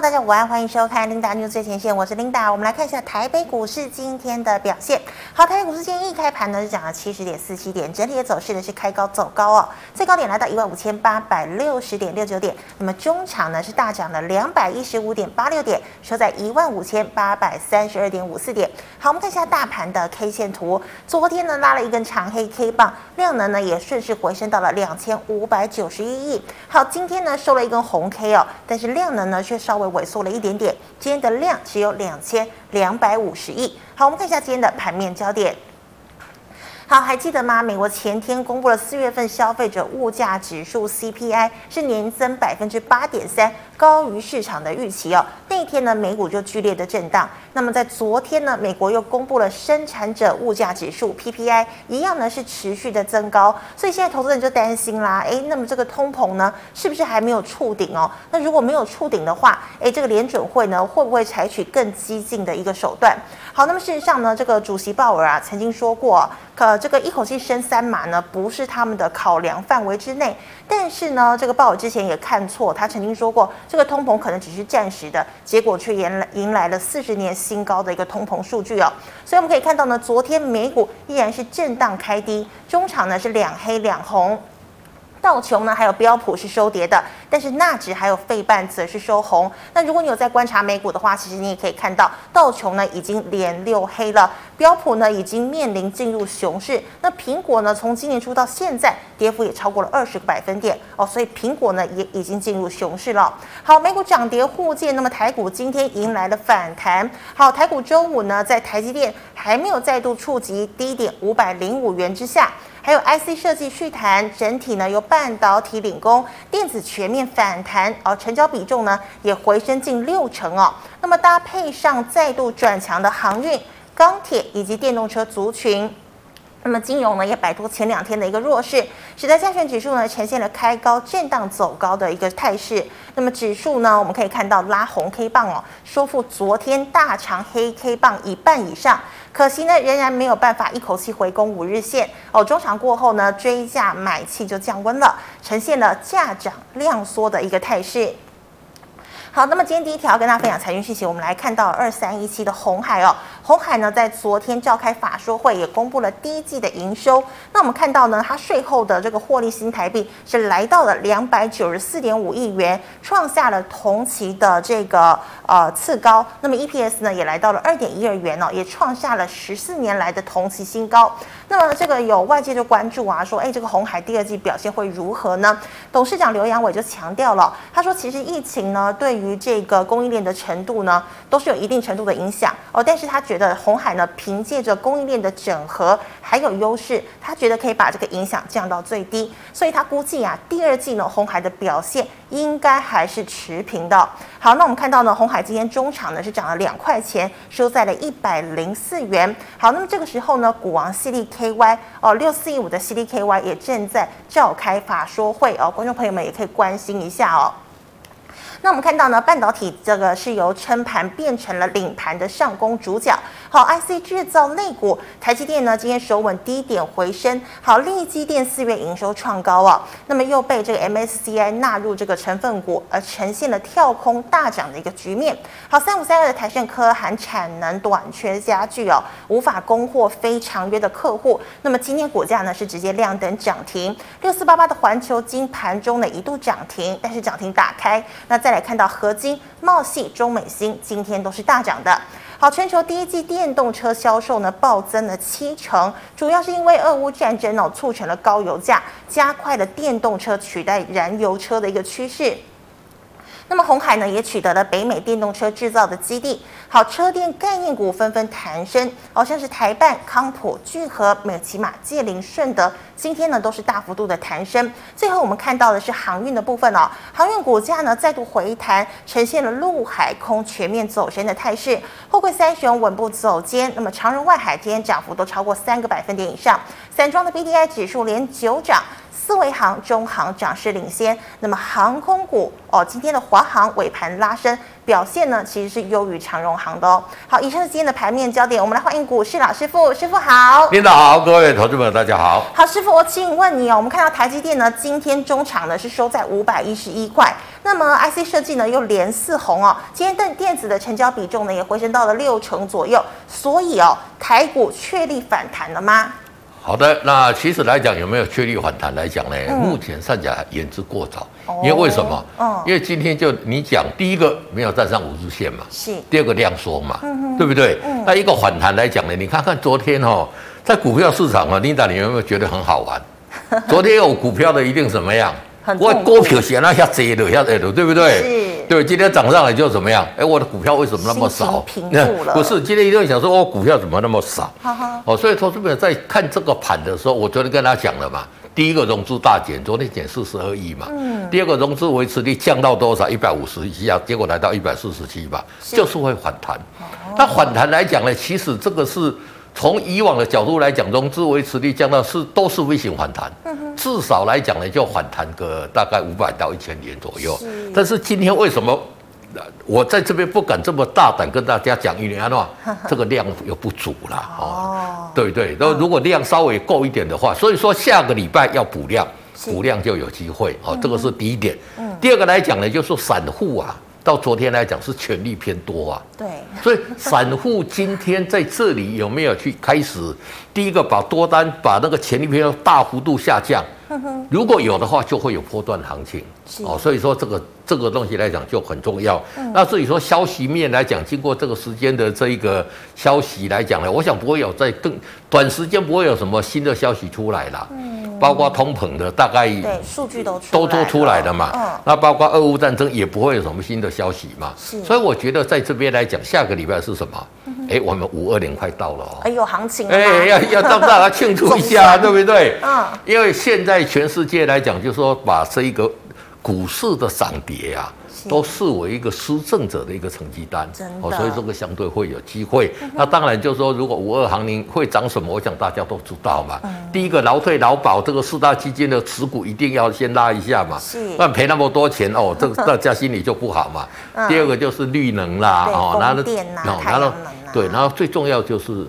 大家午安，欢迎收看 Linda News 最前线，我是 Linda。我们来看一下台北股市今天的表现。好，台北股市今天一开盘呢，是涨了七十点四七点，整体的走势呢是开高走高哦，最高点来到一万五千八百六十点六九点。那么中场呢是大涨了两百一十五点八六点，收在一万五千八百三十二点五四点。好，我们看一下大盘的 K 线图，昨天呢拉了一根长黑 K 棒，量能呢也顺势回升到了两千五百九十一亿。好，今天呢收了一根红 K 哦，但是量能呢却稍微。萎缩了一点点，今天的量只有两千两百五十亿。好，我们看一下今天的盘面焦点。好，还记得吗？美国前天公布了四月份消费者物价指数 CPI 是年增百分之八点三，高于市场的预期哦。那天呢，美股就剧烈的震荡。那么在昨天呢，美国又公布了生产者物价指数 PPI，一样呢是持续的增高。所以现在投资人就担心啦，诶，那么这个通膨呢，是不是还没有触顶哦？那如果没有触顶的话，诶，这个联准会呢会不会采取更激进的一个手段？好，那么事实上呢，这个主席鲍尔啊曾经说过，可这个一口气升三码呢，不是他们的考量范围之内。但是呢，这个鲍尔之前也看错，他曾经说过，这个通膨可能只是暂时的，结果却迎来迎来了四十年新高的一个通膨数据哦。所以我们可以看到呢，昨天美股依然是震荡开低，中场呢是两黑两红。道琼呢，还有标普是收跌的，但是纳指还有费半则是收红。那如果你有在观察美股的话，其实你也可以看到，道琼呢已经连六黑了，标普呢已经面临进入熊市。那苹果呢，从今年初到现在，跌幅也超过了二十个百分点哦，所以苹果呢也已经进入熊市了。好，美股涨跌互见，那么台股今天迎来了反弹。好，台股周五呢，在台积电还没有再度触及低点五百零五元之下。还有 IC 设计续弹，整体呢由半导体领攻，电子全面反弹，而成交比重呢也回升近六成哦。那么搭配上再度转强的航运、钢铁以及电动车族群。那么金融呢也摆脱前两天的一个弱势，使得加权指数呢呈现了开高震荡走高的一个态势。那么指数呢我们可以看到拉红 K 棒哦，收复昨天大长黑 K 棒一半以上，可惜呢仍然没有办法一口气回攻五日线哦。中场过后呢追价买气就降温了，呈现了价涨量缩的一个态势。好，那么今天第一条跟大家分享财经讯息，我们来看到二三一七的红海哦。红海呢，在昨天召开法说会，也公布了第一季的营收。那我们看到呢，它税后的这个获利新台币是来到了两百九十四点五亿元，创下了同期的这个呃次高。那么 EPS 呢，也来到了二点一二元哦，也创下了十四年来的同期新高。那么这个有外界就关注啊，说哎，这个红海第二季表现会如何呢？董事长刘扬伟就强调了，他说其实疫情呢，对于这个供应链的程度呢，都是有一定程度的影响哦，但是他觉的红海呢，凭借着供应链的整合还有优势，他觉得可以把这个影响降到最低，所以他估计啊，第二季呢，红海的表现应该还是持平的。好，那我们看到呢，红海今天中场呢是涨了两块钱，收在了一百零四元。好，那么这个时候呢，股王 CDKY 哦，六四一五的 CDKY 也正在召开法说会哦，观众朋友们也可以关心一下哦。那我们看到呢，半导体这个是由撑盘变成了领盘的上攻主角。好，IC 制造类股，台积电呢今天守稳低点回升。好，力积电四月营收创高啊，那么又被这个 MSCI 纳入这个成分股，而呈现了跳空大涨的一个局面。好，三五三二的台盛科含产能短缺加剧哦，无法供货非常约的客户。那么今天股价呢是直接亮灯涨停。六四八八的环球金盘中呢一度涨停，但是涨停打开，那在。再来看到合金、茂系、中美芯今天都是大涨的。好，全球第一季电动车销售呢暴增了七成，主要是因为俄乌战争哦促成了高油价，加快了电动车取代燃油车的一个趋势。那么鸿海呢也取得了北美电动车制造的基地。好，车电概念股纷纷弹升，好像是台办、康普、聚合、美琪玛、界林、顺德，今天呢都是大幅度的弹升。最后我们看到的是航运的部分哦，航运股价呢再度回弹，呈现了陆海空全面走升的态势。货柜三雄稳步走坚，那么长荣、外海今天涨幅都超过三个百分点以上。散装的 BDI 指数连九涨。四维航、中航涨势领先。那么航空股哦，今天的华航尾盘拉升，表现呢其实是优于长荣航的哦。好，以上是今天的盘面焦点，我们来欢迎股市老师傅，师傅好。领导好，各位投资朋友大家好。好，师傅，我请问你哦，我们看到台积电呢，今天中场呢是收在五百一十一块。那么 IC 设计呢又连四红哦，今天电电子的成交比重呢也回升到了六成左右，所以哦，台股确立反弹了吗？好的，那其实来讲有没有确立反弹来讲呢？嗯、目前上讲言之过早，哦、因为为什么？哦、因为今天就你讲第一个没有站上五日线嘛，是第二个量缩嘛，嗯、哼对不对？嗯、那一个反弹来讲呢，你看看昨天哦，在股票市场啊，Linda 你有没有觉得很好玩？昨天有股票的一定怎么样？我股票写那下跌了，下跌了，对不对？是。对，今天涨上来就怎么样？哎，我的股票为什么那么少？平复了。不是，今天一定会想说，我股票怎么那么少？哈哈。哦，所以投资朋友在看这个盘的时候，我昨天跟他讲了嘛。第一个融资大减，昨天减四十二亿嘛。嗯。第二个融资维持率降到多少？一百五十以下，结果来到一百四十七吧，就是会反弹。那反弹来讲呢，其实这个是。从以往的角度来讲，融资维持率降到是都是微型反弹，至少来讲呢，就反弹个大概五百到一千点左右。是但是今天为什么我在这边不敢这么大胆跟大家讲？因为啊，这个量又不足了哦。对对，那如果量稍微够一点的话，所以说下个礼拜要补量，补量就有机会哦。这个是第一点。第二个来讲呢，就是散户啊。到昨天来讲是权力偏多啊，对，所以散户今天在这里有没有去开始？第一个把多单把那个权力偏多大幅度下降，如果有的话，就会有波段行情。哦。所以说这个这个东西来讲就很重要。那至于说消息面来讲，经过这个时间的这一个消息来讲呢，我想不会有在更短时间不会有什么新的消息出来了。嗯。包括通膨的大概对数据都都都出来了嘛，嗯，那包括俄乌战争也不会有什么新的消息嘛，是，所以我觉得在这边来讲，下个礼拜是什么？哎，我们五二零快到了哦，哎有行情了，哎要要让大家庆祝一下，对不对？嗯，因为现在全世界来讲，就是说把这一个股市的涨跌啊。都视为一个施政者的一个成绩单，哦，所以这个相对会有机会。那当然就是说，如果五二行情会涨什么，我想大家都知道嘛。第一个劳退劳保这个四大基金的持股一定要先拉一下嘛，不然赔那么多钱哦，这个 大家心里就不好嘛。第二个就是绿能啦，哦，然后然后对，然后最重要就是，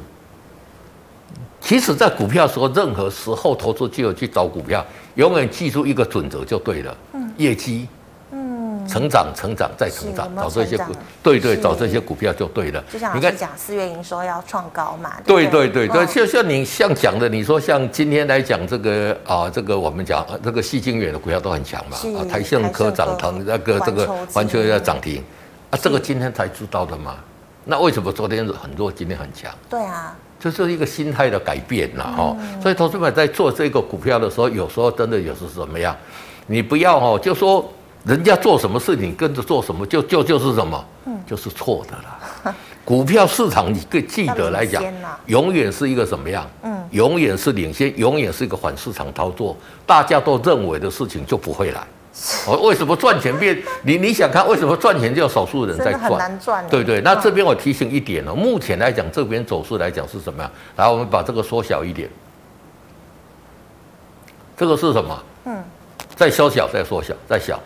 其实，在股票的时候，任何时候投资就有去找股票，永远记住一个准则就对了，业绩。嗯成长，成长再成长，找这些股，对对，找这些股票就对了。就像你刚讲四月营收要创高嘛。对对对对，就像你像讲的，你说像今天来讲这个啊，这个我们讲这个矽晶圆的股票都很强嘛，啊，台胜科涨腾，那个这个环球要涨停，啊，这个今天才知道的嘛。那为什么昨天很弱，今天很强？对啊，这是一个心态的改变了哈。所以投资者在做这个股票的时候，有时候真的有时怎么样，你不要哦，就说。人家做什么事情跟着做什么，就就就是什么，嗯，就是错的啦。股票市场你可记得来讲，永远是一个什么样？嗯，永远是领先，永远是一个反市场操作。大家都认为的事情就不会来。我为什么赚钱变？你你想看为什么赚钱就少数人在赚？很难赚。对对，那这边我提醒一点哦，目前来讲这边走势来讲是什么样？来，我们把这个缩小一点。这个是什么？嗯，再缩小，再缩小，再小。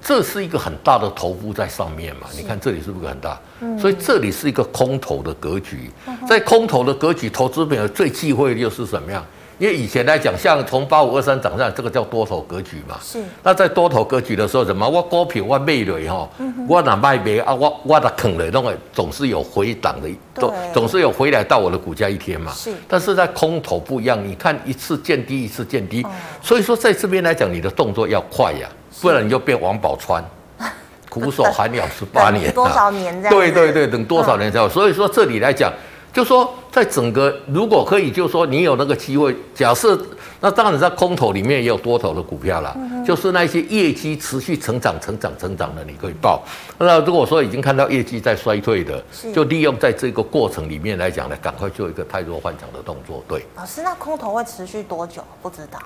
这是一个很大的头部在上面嘛？你看这里是不是很大？所以这里是一个空头的格局。在空头的格局，投资朋友最忌讳的就是什么样？因为以前来讲，像从八五二三涨上来，这个叫多头格局嘛。是。那在多头格局的时候，什么？我高品我卖了哈，我哪卖没啊？我我的坑了，那个总是有回档的，总总是有回来到我的股价一天嘛。是。但是在空头不一样，你看一次见低，一次见低，所以说在这边来讲，你的动作要快呀。不然你就变王宝钏，苦守寒窑十八年，多少年这样？对对对，等多少年才有？所以说这里来讲，就说在整个如果可以，就是说你有那个机会，假设那当然在空头里面也有多头的股票啦，就是那些业绩持续成长、成长、成长的，你可以报。那如果说已经看到业绩在衰退的，就利用在这个过程里面来讲呢，赶快做一个太弱换强的动作。对，老师，那空头会持续多久？不知道。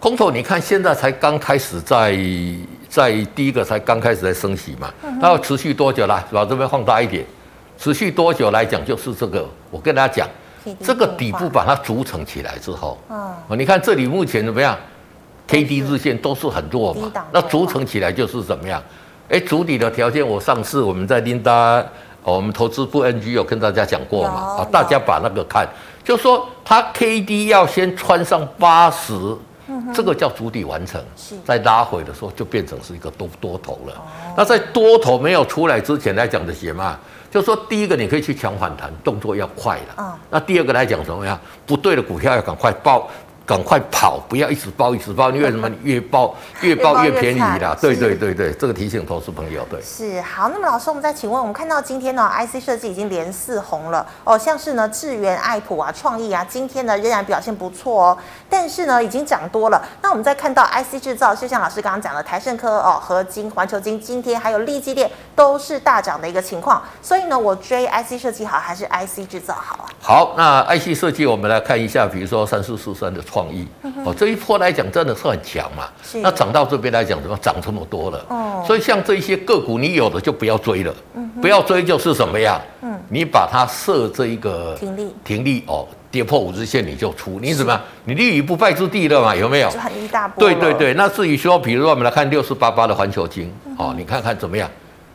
空头，你看现在才刚开始在在第一个才刚开始在升息嘛，它要持续多久啦？把这边放大一点，持续多久来讲就是这个。我跟大家讲，这个底部把它组成起来之后，嗯，你看这里目前怎么样？，K D 日线都是很弱嘛，那组成起来就是怎么样？哎，主体的条件，我上次我们在琳达，我们投资部 NG 有跟大家讲过嘛？啊，大家把那个看，就说它 K D 要先穿上八十，这个叫主底完成，在拉回的时候就变成是一个多多头了。那在多头没有出来之前来讲的什么？就说第一个你可以去抢反弹，动作要快了。那第二个来讲怎么样？不对的股票要赶快报。赶快跑，不要一直报一直报，因为什么？越报 越报越便宜啦。对对对对，这个提醒投资朋友。对，是好。那么老师，我们再请问，我们看到今天呢，IC 设计已经连四红了哦，像是呢智源、爱普啊、创意啊，今天呢仍然表现不错哦，但是呢已经涨多了。那我们再看到 IC 制造，就像老师刚刚讲的，台盛科哦、合金、环球金，今天还有力积电都是大涨的一个情况。所以呢，我追 IC 设计好还是 IC 制造好啊？好，那 IC 设计我们来看一下，比如说三四四三的创意哦，这一波来讲真的是很强嘛。那涨到这边来讲，怎么涨这么多了？哦，所以像这些个股，你有的就不要追了。嗯，不要追就是什么呀？嗯，你把它设这一个停利，停利哦，跌破五日线你就出。你怎么样？你立于不败之地了嘛？有没有？就很一大波。对对对，那至于说，比如说我们来看六四八八的环球金，哦，你看看怎么样？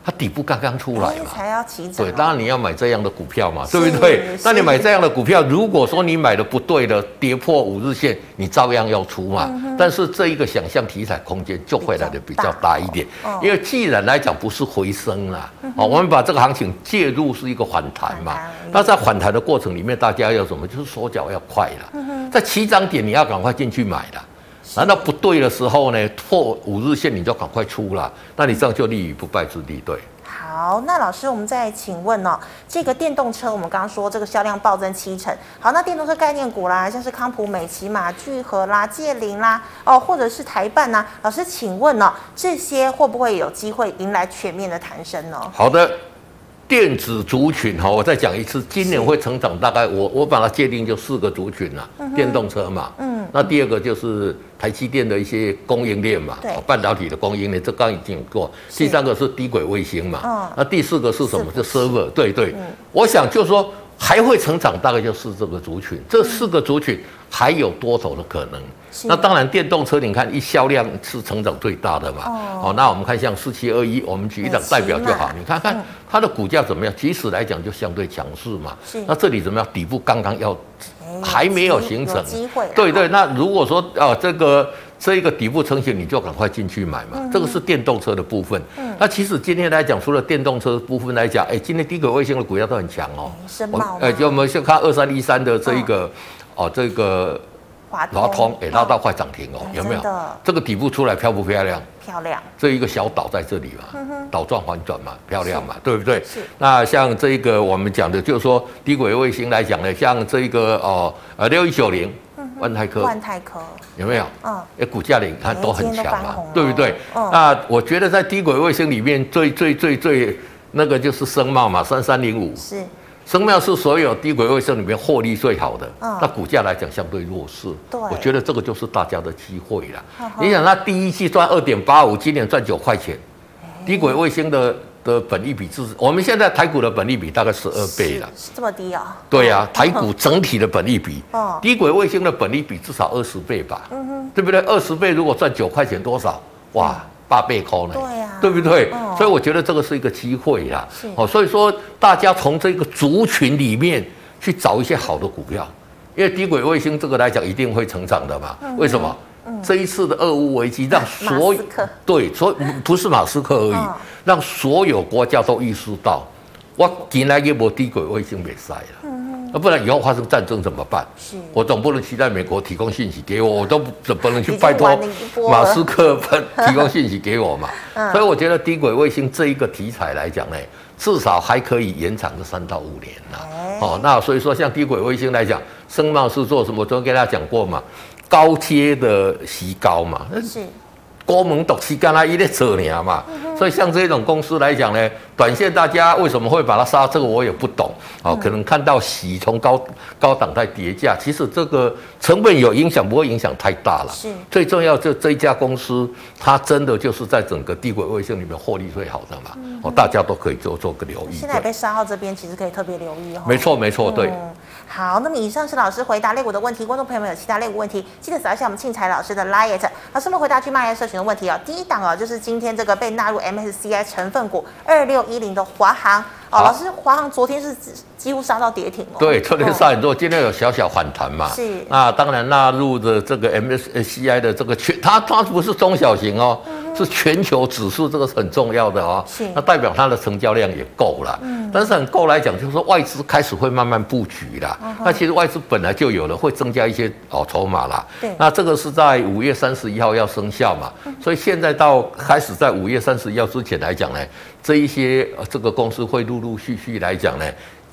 它底部刚刚出来嘛，才要起涨。对，当然你要买这样的股票嘛，对不对？那你买这样的股票，如果说你买的不对的，跌破五日线，你照样要出嘛。但是这一个想象题材空间就会来的比较大一点，因为既然来讲不是回升啦，哦，我们把这个行情介入是一个反弹嘛。那在反弹的过程里面，大家要什么？就是手脚要快了，在起涨点你要赶快进去买了。难道不对的时候呢？破五日线你就赶快出了，那你这样就立于不败之地。对，好，那老师，我们再请问哦，这个电动车，我们刚刚说这个销量暴增七成，好，那电动车概念股啦，像是康普、美琪玛、聚合啦、借林啦，哦，或者是台办呐，老师，请问哦，这些会不会有机会迎来全面的弹升呢？好的。电子族群哈，我再讲一次，今年会成长大概我我把它界定就四个族群了，嗯、哼。电动车嘛，嗯，那第二个就是台积电的一些供应链嘛，对，半导体的供应链，这刚已经有过，第三个是低轨卫星嘛，嗯，那第四个是什么？就 server，对对，嗯、我想就是说还会成长，大概就是这个族群，这四个族群还有多头的可能。那当然，电动车你看一销量是成长最大的嘛。哦，那我们看像四七二一，我们举一档代表就好。你看看它的股价怎么样？即使来讲就相对强势嘛。那这里怎么样？底部刚刚要还没有形成。机会。对对，那如果说啊，这个这一个底部成型，你就赶快进去买嘛。这个是电动车的部分。那其实今天来讲，除了电动车的部分来讲，哎，今天低轨卫星的股价都很强哦。深茂。哎，就我们先看二三一三的这一个哦，这个。华通也拉到快涨停哦，有没有？这个底部出来漂不漂亮？漂亮。这一个小岛在这里嘛，岛状反转嘛，漂亮嘛，对不对？是。那像这一个我们讲的，就是说低轨卫星来讲呢，像这一个哦，呃，六一九零，万泰科，万泰科有没有？嗯。哎，股价你看都很强嘛，对不对？那我觉得在低轨卫星里面最最最最那个就是声茂嘛，三三零五。是。声茂是所有低轨卫星里面获利最好的，嗯、那股价来讲相对弱势。对，我觉得这个就是大家的机会了。呵呵你想，它第一季赚二点八五，今年赚九块钱，欸、低轨卫星的的本利比是，我们现在台股的本利比大概十二倍了，是这么低啊？对呀、啊，台股整体的本利比，哦、低轨卫星的本利比至少二十倍吧？嗯哼，对不对？二十倍如果赚九块钱，多少？哇！嗯八倍高呢？对呀，对不对？所以我觉得这个是一个机会啦。哦，所以说大家从这个族群里面去找一些好的股票，因为低轨卫星这个来讲一定会成长的嘛。为什么？这一次的俄乌危机让所有对，所以不是马斯克而已，让所有国家都意识到，我进来一波低轨卫星没塞了。那不然以后发生战争怎么办？是我总不能期待美国提供信息给我，我都总不能去拜托马斯克提供信息给我嘛。所以我觉得低轨卫星这一个题材来讲呢，至少还可以延长个三到五年呐。哦，那所以说像低轨卫星来讲，声茂是做什么？我昨天跟大家讲过嘛，高阶的矽高嘛。是。国门独起干他一列车呢嘛。所以像这种公司来讲呢，短线大家为什么会把它杀？这个我也不懂。哦，可能看到洗从高高档在叠价，其实这个成本有影响，不会影响太大了。是。最重要就这一家公司，它真的就是在整个低轨卫星里面获利最好的嘛。哦，大家都可以做做个留意。现在被杀到这边，其实可以特别留意哦。没错，没错，对。好，那么以上是老师回答类股的问题，观众朋友们有其他类股问题，记得扫一下我们庆财老师的 liet 老师们回答去 LINE 社群的问题哦。第一档哦，就是今天这个被纳入 MSCI 成分股二六一零的华航哦，老师，华航昨天是几乎杀到跌停哦。对，昨天杀很多，今天有小小反弹嘛。是。那当然纳入的这个 MSCI 的这个全，它它不是中小型哦。嗯是全球指数，这个是很重要的哦。是，那代表它的成交量也够了。嗯，但是很够来讲，就是说外资开始会慢慢布局了。嗯、那其实外资本来就有了，会增加一些哦筹码啦。对，那这个是在五月三十一号要生效嘛？嗯、所以现在到开始在五月三十一号之前来讲呢，这一些这个公司会陆陆续续来讲呢，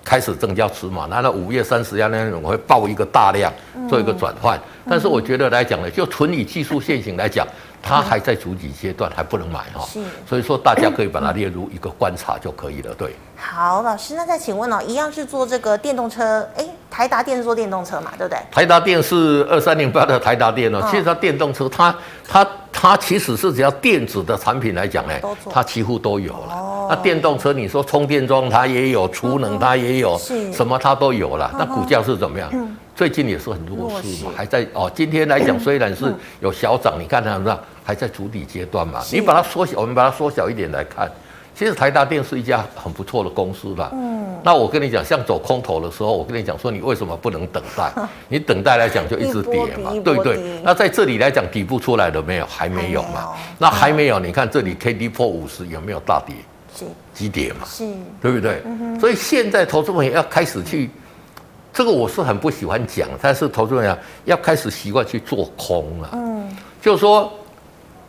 开始增加尺码。那到五月三十一号呢，我会报一个大量做一个转换。嗯、但是我觉得来讲呢，就纯以技术线型来讲。它还在主体阶段，还不能买哈，是，所以说大家可以把它列入一个观察就可以了，对。好，老师，那再请问哦，一样是做这个电动车，哎，台达电是做电动车嘛，对不对？台达电是二三零八的台达电哦，其实它电动车，它它它其实是只要电子的产品来讲呢，它几乎都有了。那电动车，你说充电桩它也有，储能它也有，什么它都有了。那股价是怎么样？最近也是很弱势嘛，还在哦。今天来讲虽然是有小涨，你看它是还在筑底阶段嘛？你把它缩小，我们把它缩小一点来看。其实台达电是一家很不错的公司啦？嗯。那我跟你讲，像走空头的时候，我跟你讲说，你为什么不能等待？你等待来讲就一直跌嘛，对不对？那在这里来讲，底部出来了没有？还没有嘛？那还没有，你看这里 K D 破五十有没有大跌？是。急跌嘛？是。对不对？所以现在投资朋友要开始去，这个我是很不喜欢讲，但是投资朋友要开始习惯去做空了。嗯。就是说。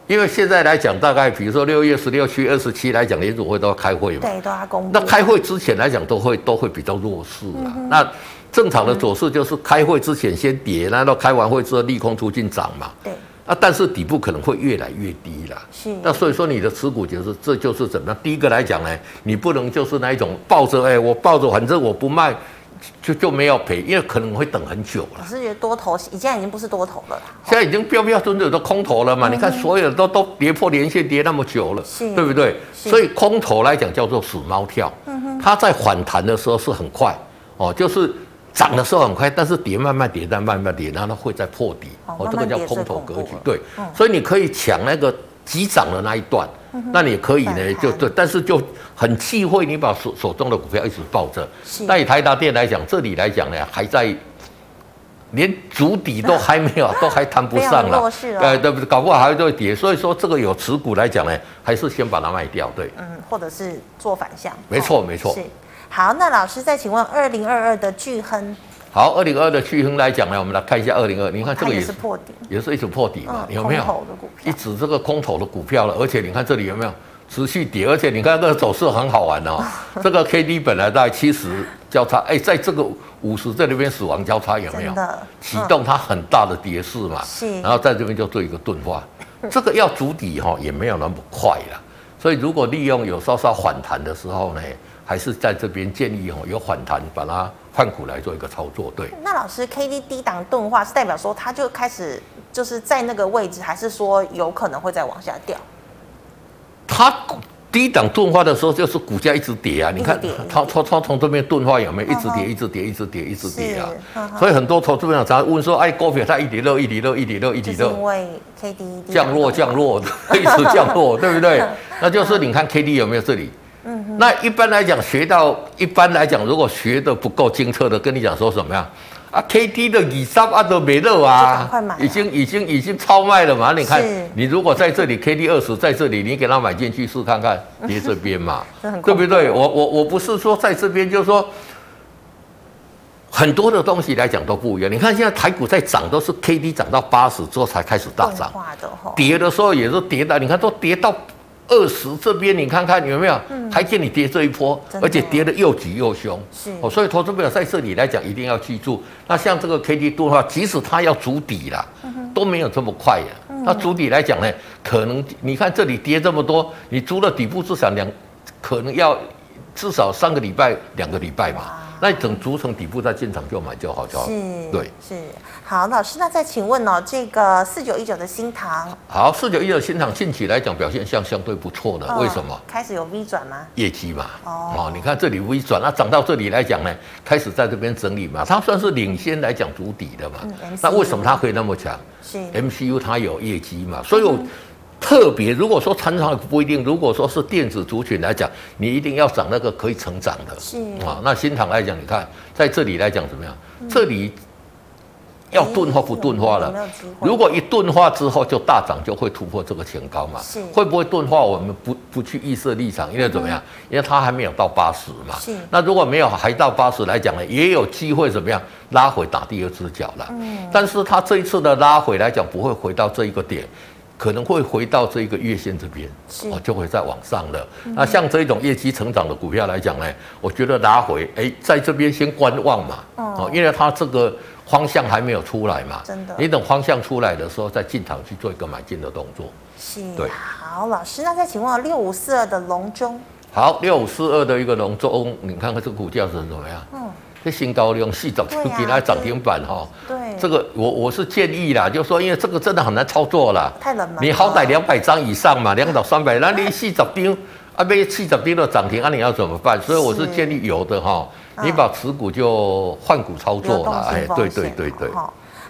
因为现在来讲，大概比如说六月十六、七月二十七来讲，联储会都要开会嘛。对，都要公布。那开会之前来讲，都会都会比较弱势啊。嗯、那正常的走势就是开会之前先跌，然后开完会之后利空出尽涨嘛。对。啊，但是底部可能会越来越低了。是。那所以说你的持股就是这就是怎么样？第一个来讲呢，你不能就是那一种抱着，哎，我抱着，反正我不卖。就就没有赔，因为可能会等很久了。我是觉得多头现在已经不是多头了啦，现在已经标标准准都空头了嘛？嗯、你看所有的都都跌破连线跌那么久了，对不对？所以空头来讲叫做死猫跳，它在反弹的时候是很快哦，就是涨的时候很快，但是跌慢慢跌，再慢慢跌，然后它会再破底哦，哦，这个叫空头格局。对，嗯、所以你可以抢那个急涨的那一段。那你可以呢，就对，但是就很忌讳你把手手中的股票一直抱着。是。那以台达电来讲，这里来讲呢，还在连主底都 还没有，都还谈不上了。哎，对不对？搞不好还会跌。所以说，这个有持股来讲呢，还是先把它卖掉。对。嗯，或者是做反向。没错，没错。是。好，那老师再请问，二零二二的巨亨。好，二零二二的巨亨来讲呢，我们来看一下二零二。你看这个也是破底，也是一直破底嘛，有没有？一直这个空头的股票了，而且你看这里有没有持续跌？而且你看这个走势很好玩哦。这个 K D 本来在七十交叉，哎，在这个五十这里边死亡交叉有没有？启动它很大的跌势嘛。是。然后在这边就做一个钝化，这个要筑底哈也没有那么快了。所以如果利用有稍稍反弹的时候呢，还是在这边建议哦有反弹把它。换股来做一个操作，对。那老师，K D 低档钝化是代表说它就开始就是在那个位置，还是说有可能会再往下掉？它低档钝化的时候，就是股价一直跌啊！你看，它它它从这边钝化有没有一直跌，一直跌，一直跌，一直跌啊？所以很多投资朋友常问说：“哎，股票它一跌落，一跌落，一跌落，一跌落，因为 K D 降落降落，一直降落，对不对？那就是你看 K D 有没有这里？嗯，那一般来讲，学到一般来讲，如果学的不够精彻的，跟你讲说什么呀啊？K D 的以上啊都没了啊，已经已经已经超卖了嘛？你看，你如果在这里 K D 二十在这里，你给他买进去试看看，跌这边嘛，对不对？我我我不是说在这边，就是说很多的东西来讲都不一样。你看现在台股在涨，都是 K D 涨到八十之后才开始大涨，跌的时候也是跌到，你看都跌到。二十这边你看看有没有，还见你跌这一波，而且跌得又急又凶，是。哦，所以投资朋友在这里来讲一定要记住，那像这个 K D 多的话，即使它要筑底了，都没有这么快呀。那筑底来讲呢，可能你看这里跌这么多，你筑了底部至少两，可能要至少三个礼拜、两个礼拜嘛。那等组成底部再进场就买就好，就好。是，对，是。好，老师，那再请问哦，这个四九一九的新塘，好，四九一九的新塘近期来讲表现相相对不错的，为什么？开始有 V 转吗？业绩嘛。哦，你看这里 V 转，那涨到这里来讲呢，开始在这边整理嘛，它算是领先来讲主底的嘛。那为什么它可以那么强？是 MCU 它有业绩嘛，所以我。特别，如果说传统不一定，如果说是电子族群来讲，你一定要涨那个可以成长的。是啊，那新唐来讲，你看在这里来讲怎么样？嗯、这里要钝化不钝化了？如果一钝化之后就大涨，就会突破这个前高嘛？是会不会钝化？我们不不去预设立场，因为怎么样？嗯、因为它还没有到八十嘛。是那如果没有还到八十来讲呢，也有机会怎么样拉回打第二只脚了？嗯，但是它这一次的拉回来讲，不会回到这一个点。可能会回到这个月线这边，哦，就会再往上了。那像这种业绩成长的股票来讲呢，我觉得拉回，哎，在这边先观望嘛，哦，因为它这个方向还没有出来嘛，真的，你等方向出来的时候再进场去做一个买进的动作。是，对。好，老师，那再请问六五四二的隆中，好，六五四二的一个隆中，你看看这个股价是怎么样？嗯。这新高量细涨就给它涨停板哈，对，这个我我是建议啦，就是说因为这个真的很难操作啦，太冷门，你好歹两百张以上嘛，两到三百，那你细找钉啊，被细找钉的涨停，那你要怎么办？所以我是建议有的哈，你把持股就换股操作啦，哎，对对对对。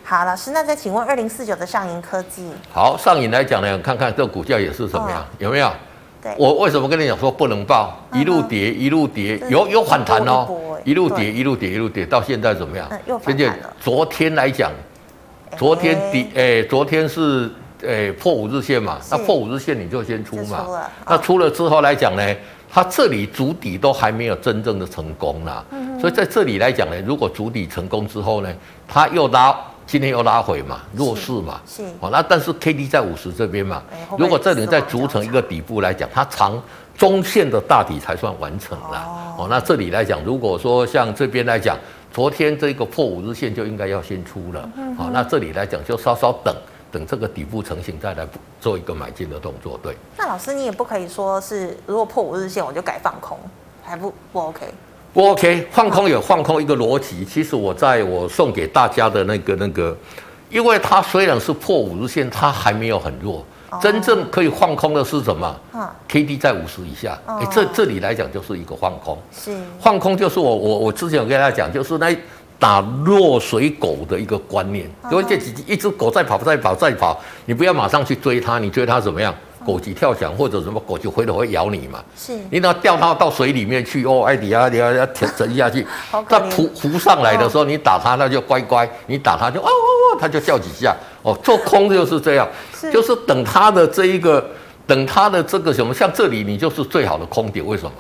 好，老师，那再请问二零四九的上银科技，好，上银来讲呢，看看这个股价也是怎么样，有没有？我为什么跟你讲说不能报？一路跌，一路跌，有有反弹哦。一路跌，一路跌，一路跌，到现在怎么样？现在昨天来讲，昨天底，哎，昨天是哎破五日线嘛？那破五日线你就先出嘛。那出了之后来讲呢，它这里主底都还没有真正的成功啦。所以在这里来讲呢，如果主底成功之后呢，它又拉。今天又拉回嘛，弱势嘛，是，好，那但是 K D 在五十这边嘛，如果这里再组成一个底部来讲，它长中线的大底才算完成了，哦，那这里来讲，如果说像这边来讲，昨天这个破五日线就应该要先出了，好，那这里来讲就稍稍等等这个底部成型再来做一个买进的动作，对。那老师你也不可以说是如果破五日线我就改放空，还不不 OK。不 OK，放空有放空一个逻辑。其实我在我送给大家的那个那个，因为它虽然是破五日线，它还没有很弱。真正可以放空的是什么？K D 在五十以下。哎，这这里来讲就是一个放空。是放空就是我我我之前有跟大家讲，就是那打落水狗的一个观念。因为这几一只狗在跑，在跑，在跑，你不要马上去追它，你追它怎么样？狗急跳墙或者什么狗就回头会咬你嘛？是，你等它掉它到水里面去哦，哎，底下底下要沉沉下去，它浮浮上来的时候，你打它，它就乖乖；你打它就哦哦哦，它就叫几下。哦，做空就是这样，是就是等它的这一个，等它的这个什么，像这里你就是最好的空点，为什么？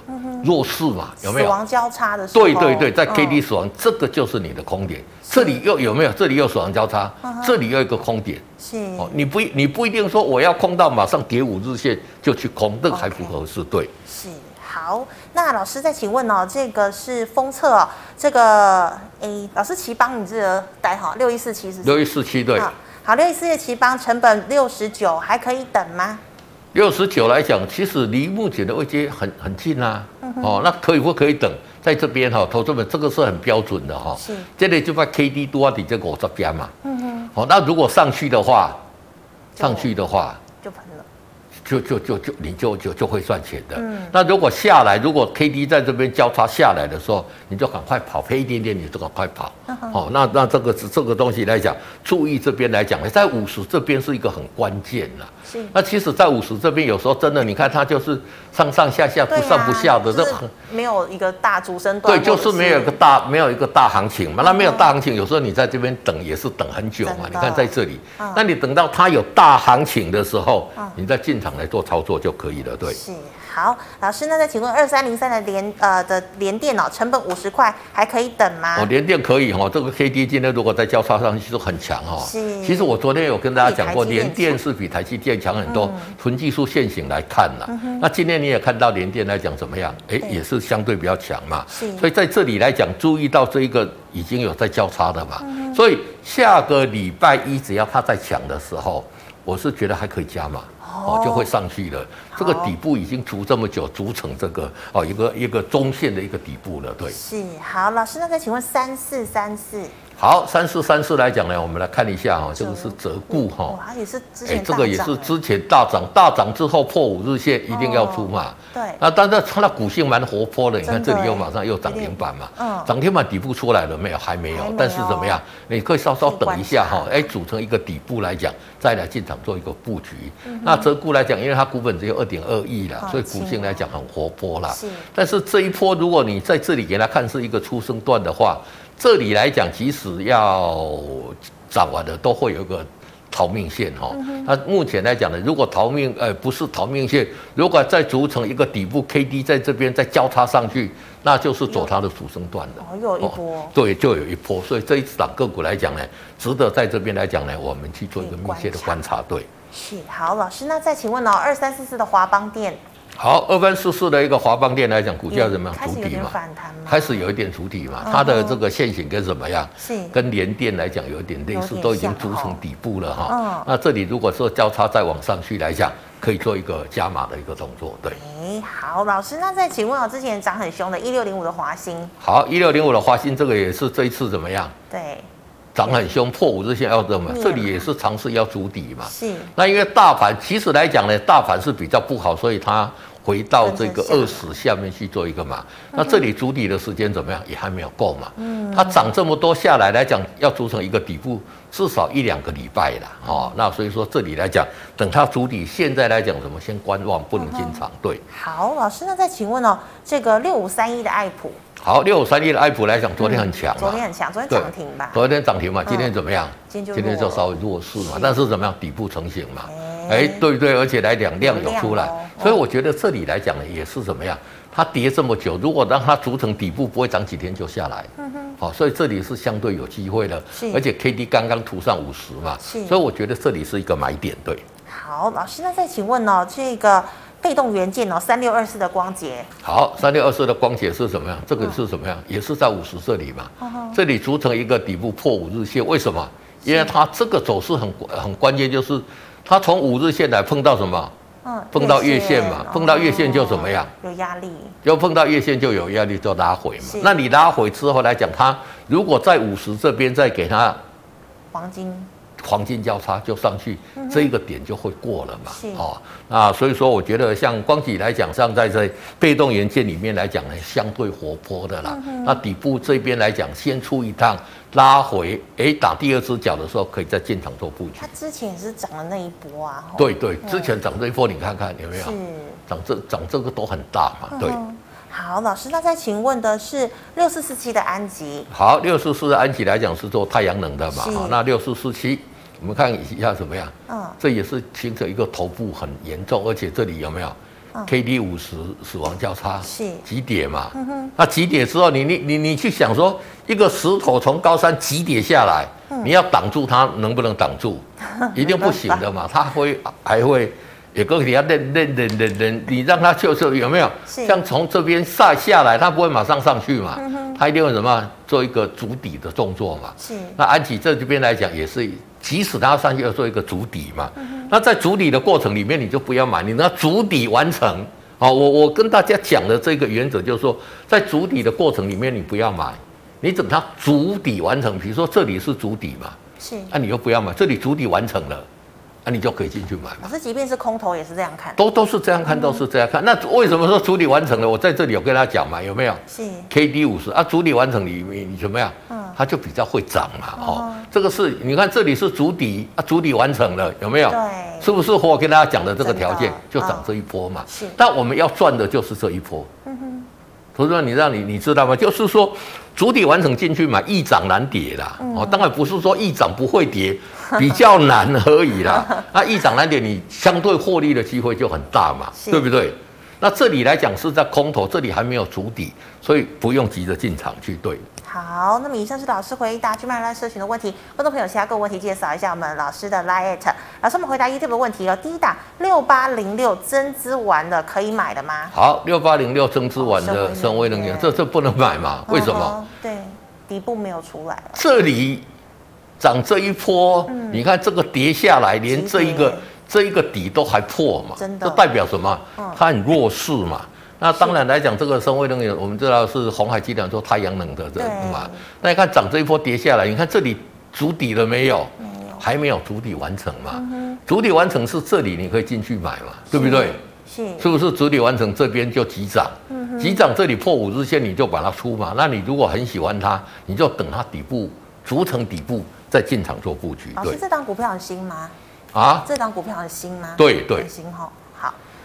弱势嘛，有没有？死亡交叉的时候。对对对，在 K D 死亡，这个就是你的空点。这里又有没有？这里又死亡交叉，这里又一个空点。是哦，你不你不一定说我要空到马上跌五日线就去空，这个还不合适。对。是好，那老师再请问哦，这个是封测哦，这个诶，老师奇邦，你这个代号六一四七是？六一四七对。好，六一四七奇邦成本六十九，还可以等吗？六十九来讲，其实离目前的位阶很很近啊。嗯、哦，那可以不可以等？在这边哈、哦，投资们这个是很标准的哈、哦。是。这里就把 K D 多底这个我这边嘛。嗯哼。好、哦，那如果上去的话，上去的话。就就就就就你就就就会赚钱的。嗯。那如果下来，如果 K D 在这边交叉下来的时候，你就赶快跑，赔一点点你就赶快跑。好、嗯哦，那那这个这个东西来讲，注意这边来讲，在五十这边是一个很关键的。是。那其实，在五十这边有时候真的，你看它就是上上下下不上不下的，这很没有一个大主升段。对，就是没有一个大没有一个大行情嘛。那没有大行情，有时候你在这边等也是等很久嘛。你看在这里，嗯、那你等到它有大行情的时候，嗯、你再进场。来做操作就可以了，对。是好，老师，那再请问二三零三的连呃的连电脑成本五十块还可以等吗？哦，连电可以哈、哦，这个 K D 今天如果在交叉上去就很强哈、哦。是。其实我昨天有跟大家讲过，连电是比台积电强很多，纯、嗯、技术线型来看了。嗯、那今天你也看到联电来讲怎么样？哎，也是相对比较强嘛。是。所以在这里来讲，注意到这一个已经有在交叉的嘛。嗯、所以下个礼拜一只要它在强的时候，我是觉得还可以加嘛。哦，就会上去了。这个底部已经筑这么久，筑成这个哦一个一个中线的一个底部了，对。是，好，老师，那再请问三四三四。好，三四三四来讲呢，我们来看一下哈，这个是折固哈，哇，也是之前，这个也是之前大涨，大涨之后破五日线一定要出嘛。对。那但是它的股性蛮活泼的，你看这里又马上又涨停板嘛。嗯。涨停板底部出来了没有？还没有。但是怎么样？你可以稍稍等一下哈，哎，组成一个底部来讲，再来进场做一个布局。那折固来讲，因为它股本只有二点二亿了，所以股性来讲很活泼啦。是。但是这一波，如果你在这里给它看是一个初生段的话。这里来讲，即使要涨完的，都会有一个逃命线哈。那目前来讲呢，如果逃命呃不是逃命线，如果再组成一个底部 K D 在这边再交叉上去，那就是走它的主升段的。哦，有一波。对，就有一波。所以这一档个股来讲呢，值得在这边来讲呢，我们去做一个密切的观察。对。是，好，老师，那再请问哦，二三四四的华邦电。好，二分四四的一个华邦电来讲，股价怎么样？筑底嘛，开始有一点筑底嘛。它的这个线型跟什么样？是跟联电来讲有一点类似，都已经筑成底部了哈。那这里如果说交叉再往上去来讲，可以做一个加码的一个动作。对。哎，好，老师，那再请问哦，之前涨很凶的一六零五的华兴。好，一六零五的华兴，这个也是这一次怎么样？对。涨很凶，破五日线要怎么？这里也是尝试要筑底嘛。是。那因为大盘其实来讲呢，大盘是比较不好，所以它。回到这个二十下面去做一个嘛，那这里筑底的时间怎么样？也还没有够嘛。嗯，它涨这么多下来来讲，要筑成一个底部，至少一两个礼拜了哦。那所以说这里来讲，等它筑底，现在来讲怎么先观望，不能进场。对。好，老师，那再请问哦，这个六五三一的爱普。好，六五三一的爱普来讲，昨天很强。昨天很强，昨天涨停吧？昨天涨停嘛，今天怎么样？今天就稍微弱势嘛，但是怎么样？底部成型嘛。哎，对对，而且来两量有出来，所以我觉得这里来讲呢，也是怎么样？它跌这么久，如果让它组成底部，不会涨几天就下来。嗯哼。好，所以这里是相对有机会的。是。而且 K D 刚刚涂上五十嘛。所以我觉得这里是一个买点，对。好，老师，那再请问哦，这个被动元件哦，三六二四的光頡。好，三六二四的光頡是什么样？这个是什么样？也是在五十这里嘛。哦。这里组成一个底部破五日线，为什么？因为它这个走势很很关键，就是。它从五日线来碰到什么？嗯，碰到月线嘛，碰到月线就怎么样？有压力。就碰到月线就有压力，就拉回嘛。那你拉回之后来讲，它如果在五十这边再给它黄金。黄金交叉就上去，这一个点就会过了嘛。哦，那所以说，我觉得像光頡来讲，像在这被动元件里面来讲呢，相对活泼的啦。那底部这边来讲，先出一趟拉回，哎，打第二只脚的时候，可以在进场做布局。它之前也是涨了那一波啊。对对，之前涨这一波，你看看有没有？是。涨这涨这个都很大嘛。对。好，老师，那再请问的是六四四七的安吉。好，六四四的安吉来讲是做太阳能的嘛。好，那六四四七。我们看一下怎么样？嗯，这也是形成一个头部很严重，而且这里有没有？K D 五十死亡交叉是急跌嘛？嗯哼，那急跌之后，你你你你去想说，一个石头从高山急跌下来，你要挡住它，能不能挡住？一定不行的嘛，它会还会有个底下练练练练练，你让它就是有没有？像从这边下下来，它不会马上上去嘛？它一定会什么？做一个足底的动作嘛？是。那安琪这这边来讲也是。即使它上去要做一个足底嘛，那在足底的过程里面，你就不要买，你那足底完成好。我我跟大家讲的这个原则就是说，在足底的过程里面，你不要买，你等它足底完成，比如说这里是足底嘛，是，那你就不要买，这里足底完成了。那、啊、你就可以进去买。老师，即便是空头也是这样看，都都是这样看，都是这样看。那为什么说筑底完成了？我在这里有跟他讲嘛，有没有？是。K D 五十啊，主底完成你你你怎么样？嗯，它就比较会涨嘛。哦，这个是你看这里是主底啊，主底完成了有没有？对。是不是我跟大家讲的这个条件就涨这一波嘛？是。但我们要赚的就是这一波。嗯哼。所以说你让你你知道吗？就是说。筑底完成进去嘛，易涨难跌啦。哦、嗯，当然不是说易涨不会跌，比较难而已啦。那一涨难点，你相对获利的机会就很大嘛，是对不对？那这里来讲是在空头，这里还没有筑底，所以不用急着进场去对。好，那么以上是老师回答去麦来社群的问题。观众朋友，其他各个问题介绍一下我们老师的 Line。老师，我们回答 YouTube 的问题哦。第一档六八零六增资完的可以买的吗？好，六八零六增资完的深威能源，这这不能买嘛？为什么？嗯、对，底部没有出来。这里涨这一波，嗯、你看这个跌下来，连这一个这一个底都还破嘛，这代表什么？它很弱势嘛。那当然来讲，这个生威能源我们知道是红海集团做太阳能的这嘛。那你看涨这一波跌下来，你看这里筑底了没有？没有，还没有筑底完成嘛。筑底完成是这里你可以进去买嘛，对不对？是，是不是足底完成这边就急涨？急涨这里破五日线你就把它出嘛。那你如果很喜欢它，你就等它底部逐成底部再进场做布局。对，这档股票很新吗？啊，这档股票很新吗？对对，很新哈。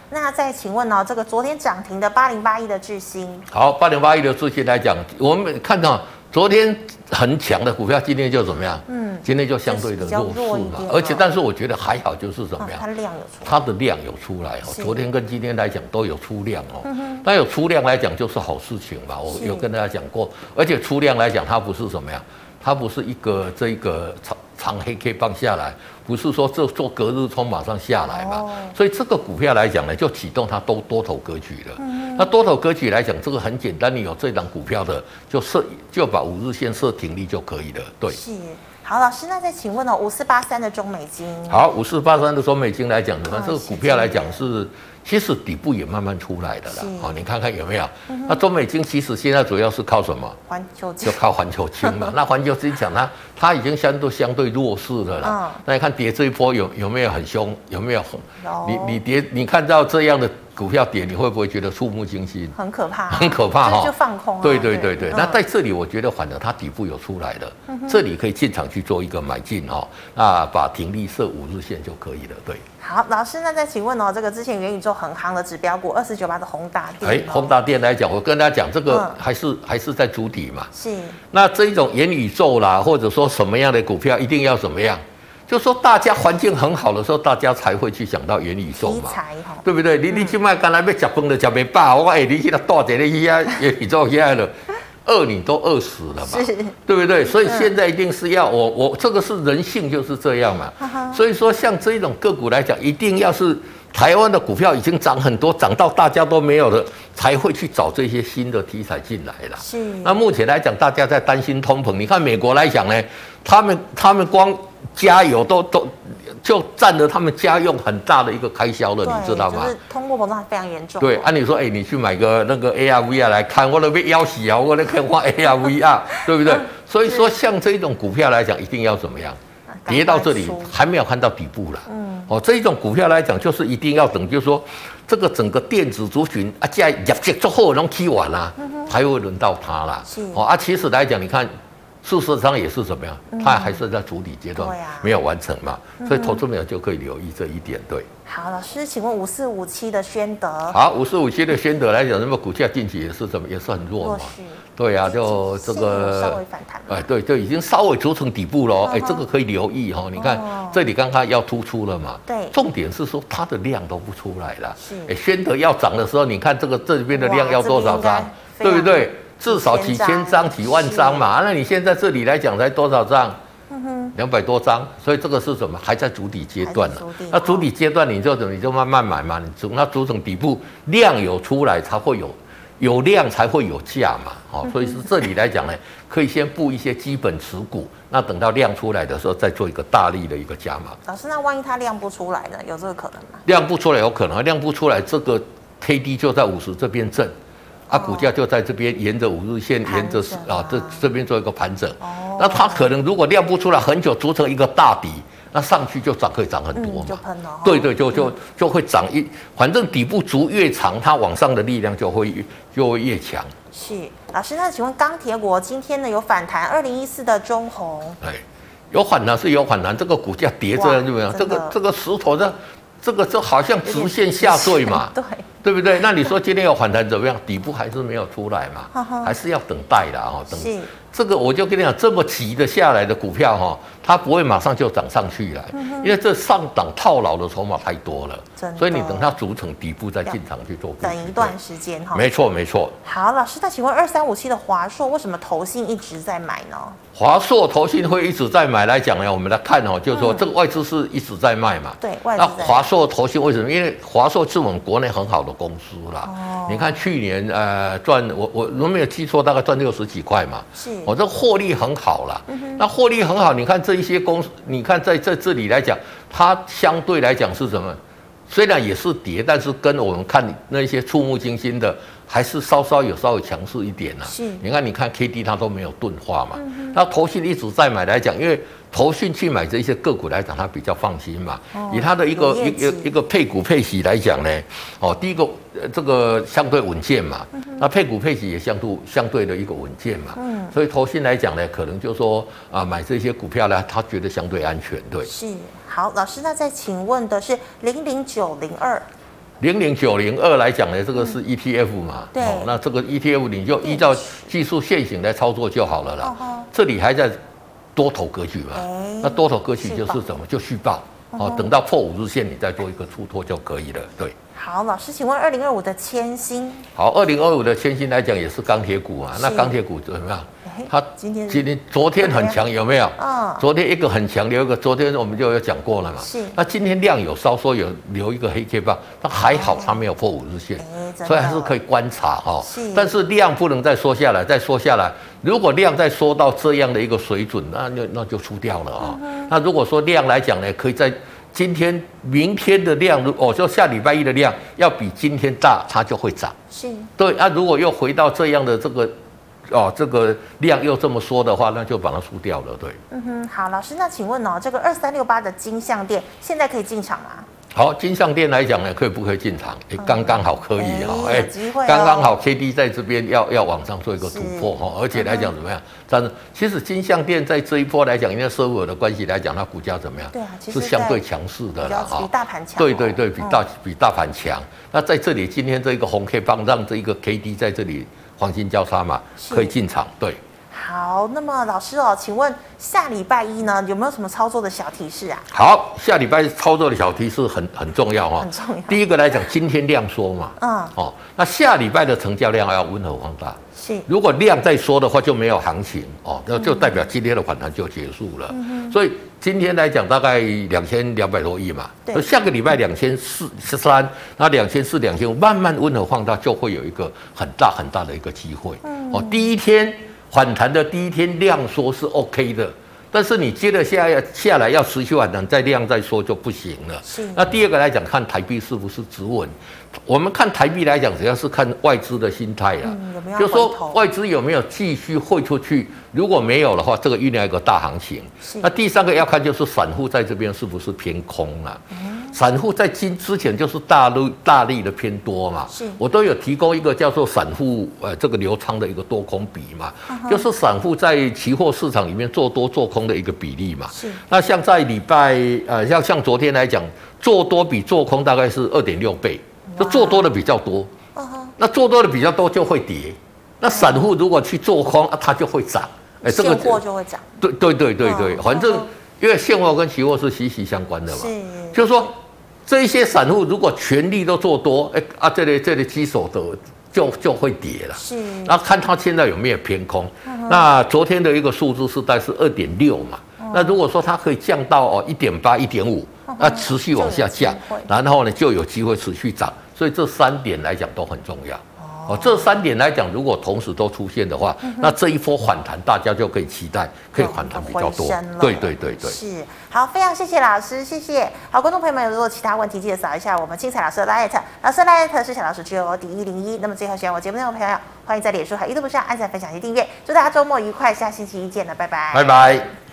那再请问哦，这个昨天涨停的八零八一的智新，好，八零八一的智新来讲，我们看到昨天很强的股票，今天就怎么样？嗯，今天就相对的弱势嘛。而且，但是我觉得还好，就是怎么样？它量有出，它的量有出来哦。昨天跟今天来讲都有出量哦。那有出量来讲就是好事情吧。我有跟大家讲过，而且出量来讲，它不是什么呀？它不是一个这一个长长黑 K 棒下来。不是说这做隔日冲马上下来嘛，所以这个股票来讲呢，就启动它多多头格局了。那多头格局来讲，这个很简单，你有这档股票的，就设就把五日线设停利就可以了。对，是。好，老师，那再请问哦，五四八三的中美金。好，五四八三的中美金来讲，你看这个股票来讲是。其实底部也慢慢出来的了，哦，你看看有没有？那中美金其实现在主要是靠什么？环球金就靠环球金嘛。那环球金讲它，它已经相对相对弱势的了。那你看跌这一波有有没有很凶？有没有？你你跌，你看到这样的股票跌，你会不会觉得触目惊心？很可怕，很可怕哈。就放空。对对对对。那在这里，我觉得反而它底部有出来的，这里可以进场去做一个买进哈。那把停利设五日线就可以了。对。好，老师，那再请问哦，这个之前元宇宙很夯的指标股二四九八的宏达电，哎，宏达电来讲，我跟大家讲，这个还是、嗯、还是在筑底嘛。是。那这一种元宇宙啦，或者说什么样的股票，一定要怎么样？就说大家环境很好的时候，大家才会去想到元宇宙嘛，对不对？嗯、你你去卖，刚才被夹崩了夹没爆，我哎，你去那大点的一下元宇宙起来了。饿你都饿死了嘛，对不对？所以现在一定是要我我这个是人性就是这样嘛。所以说像这种个股来讲，一定要是台湾的股票已经涨很多，涨到大家都没有了，才会去找这些新的题材进来了。是。那目前来讲，大家在担心通膨。你看美国来讲呢，他们他们光加油都都。就占了他们家用很大的一个开销了，你知道吗？就是通货膨胀非常严重。对，按理说，哎，你去买个那个 AR VR 来看，我都被要死啊！我都看花 AR VR，对不对？所以说，像这种股票来讲，一定要怎么样？跌到这里还没有看到底部了。嗯。哦，这一种股票来讲，就是一定要等，就是说，这个整个电子族群啊，在业绩之后能起完了，才会轮到它了。是。哦啊，其实来讲，你看。事实上也是怎么样？它还是在处理阶段，没有完成嘛，所以投资朋友就可以留意这一点。对，好，老师，请问五四五七的宣德，好，五四五七的宣德来讲，那么股价近期也是怎么，也是很弱嘛。对啊，就这个稍微反弹。哎，对，就已经稍微筑成底部了。哎，这个可以留意哈。你看这里刚刚要突出了嘛？对，重点是说它的量都不出来了。是，哎，宣德要涨的时候，你看这个这边的量要多少张？对不对？至少几千张、几万张嘛，那你现在这里来讲才多少张？两百多张，所以这个是什么？还在筑底阶段呢。那筑底阶段你就怎么？你就慢慢买嘛。你筑那筑成底部，量有出来才会有，有量才会有价嘛。哦，所以是这里来讲呢，可以先布一些基本持股，那等到量出来的时候再做一个大力的一个加码。老师，那万一它量不出来呢？有这个可能吗？量不出来有可能，量不出来这个 K D 就在五十这边震。它、啊、股价就在这边，沿着五日线，沿着啊这这边做一个盘整。哦。那它可能如果量不出来，很久组成一个大底，那上去就涨，可以涨很多嘛。嗯、就喷了。对对，就就就会涨一，反正底部足越长，它往上的力量就会就会越强。是，老师，那请问钢铁股今天呢有反弹？二零一四的中红。哎，有反弹是有反弹，这个股价跌这样怎么样？这个这个石头的这个就好像直线下坠嘛。对。对不对？那你说今天有反弹怎么样？底部还是没有出来嘛？还是要等待的啊！等这个，我就跟你讲，这么急的下来的股票哈，它不会马上就涨上去了，因为这上档套牢的筹码太多了，所以你等它组成底部再进场去做。等一段时间哈。没错，没错。好，老师，那请问二三五七的华硕为什么投信一直在买呢？华硕投信会一直在买来讲呢，我们来看哦，就是说这个外资是一直在卖嘛。对，外资。那华硕投信为什么？因为华硕是我们国内很好的公司啦。哦。你看去年呃赚我我如果没有记错，大概赚六十几块嘛。是。我这获利很好了。那获利很好，你看这一些公司，你看在在这里来讲，它相对来讲是什么？虽然也是跌，但是跟我们看那些触目惊心的，还是稍稍有稍微强势一点呐、啊。是，你看，你看 K D 它都没有钝化嘛。嗯、那投信一直在买来讲，因为投信去买这些个股来讲，它比较放心嘛。哦、以它的一个一一个一个配股配息来讲呢，哦，第一个这个相对稳健嘛。嗯、那配股配息也相对相对的一个稳健嘛。嗯。所以投信来讲呢，可能就说啊，买这些股票呢，他觉得相对安全，对。是。好，老师，那再请问的是零零九零二，零零九零二来讲呢，这个是 ETF 嘛？对、哦。那这个 ETF 你就依照技术线型来操作就好了啦。哦、这里还在多头格局嘛？欸、那多头格局就是什么？就续报。哦，等到破五日线，你再做一个出脱就可以了。对。好，老师，请问二零二五的千星。好，二零二五的千星来讲也是钢铁股啊。那钢铁股怎么样？它今天今天昨天很强有没有？啊，昨天一个很强，留一个。昨天我们就有讲过了嘛。是。那今天量有稍稍有留一个黑 K 棒，那还好它没有破五日线，所以还是可以观察哈。是。但是量不能再缩下来，再缩下来，如果量再缩到这样的一个水准，那就那就出掉了啊。那如果说量来讲呢，可以在今天、明天的量，如哦，就下礼拜一的量要比今天大，它就会涨。是。对。那如果又回到这样的这个。哦，这个量又这么说的话，那就把它输掉了，对。嗯哼，好，老师，那请问哦，这个二三六八的金像电现在可以进场吗？好，金像电来讲呢，可以不可以进场？哎，刚刚好可以哈，哎，刚刚好 K D 在这边要要往上做一个突破哈，而且来讲怎么样？但是其实金像电在这一波来讲，因为收入的关系来讲，它股价怎么样？对啊，是相对强势的了哈，比大盘强。对对对，比大比大盘强。那在这里今天这一个红 K 棒让这一个 K D 在这里。黄金交叉嘛，可以进场。对，好，那么老师哦，请问下礼拜一呢，有没有什么操作的小提示啊？好，下礼拜操作的小提示很很重要哈，很重要。第一个来讲，今天量缩嘛，嗯，哦，那下礼拜的成交量要温和放大。是，如果量再缩的话，就没有行情哦，那就代表今天的反弹就结束了。嗯哼，所以今天来讲大概两千两百多亿嘛，对，下个礼拜两千四十三，那两千四两千五慢慢温和放大，就会有一个很大很大的一个机会。嗯，哦，第一天反弹的第一天量缩是 OK 的。但是你接着下要下来要持续反弹，再量再说就不行了。是。那第二个来讲，看台币是不是止稳。我们看台币来讲，主要是看外资的心态啊。就说外资有没有继续汇出去？如果没有的话，这个酝酿一个大行情。那第三个要看就是散户在这边是不是偏空了？嗯。散户在今之前就是大陆大力的偏多嘛，是我都有提供一个叫做散户呃这个流仓的一个多空比嘛，就是散户在期货市场里面做多做空的一个比例嘛。是那像在礼拜呃像像昨天来讲，做多比做空大概是二点六倍，就做多的比较多。那做多的比较多就会跌，那散户如果去做空啊，它就会涨。哎，这个货就会涨。对对对对对，嗯、反正因为现货跟期货是息息相关的嘛，是就是说。这一些散户如果全力都做多，哎啊，这里这里基手的就就会跌了。是，那看它现在有没有偏空。那昨天的一个数字是大概是二点六嘛。嗯、那如果说它可以降到哦一点八、一点五，那持续往下降，然后呢就有机会持续涨。所以这三点来讲都很重要。哦，这三点来讲，如果同时都出现的话，嗯、那这一波反弹大家就可以期待，可以反弹比较多。对对对对，是好，非常谢谢老师，谢谢。好，观众朋友们，如果有其他问题，记得扫一下我们精彩老师的 LINE，老师 LINE 是小老师 G O D 一零一。那么最后，喜欢我节目内容的朋友，欢迎在脸书和 YouTube 上按赞、分享及订阅。祝大家周末愉快，下星期一见了，拜拜。拜拜。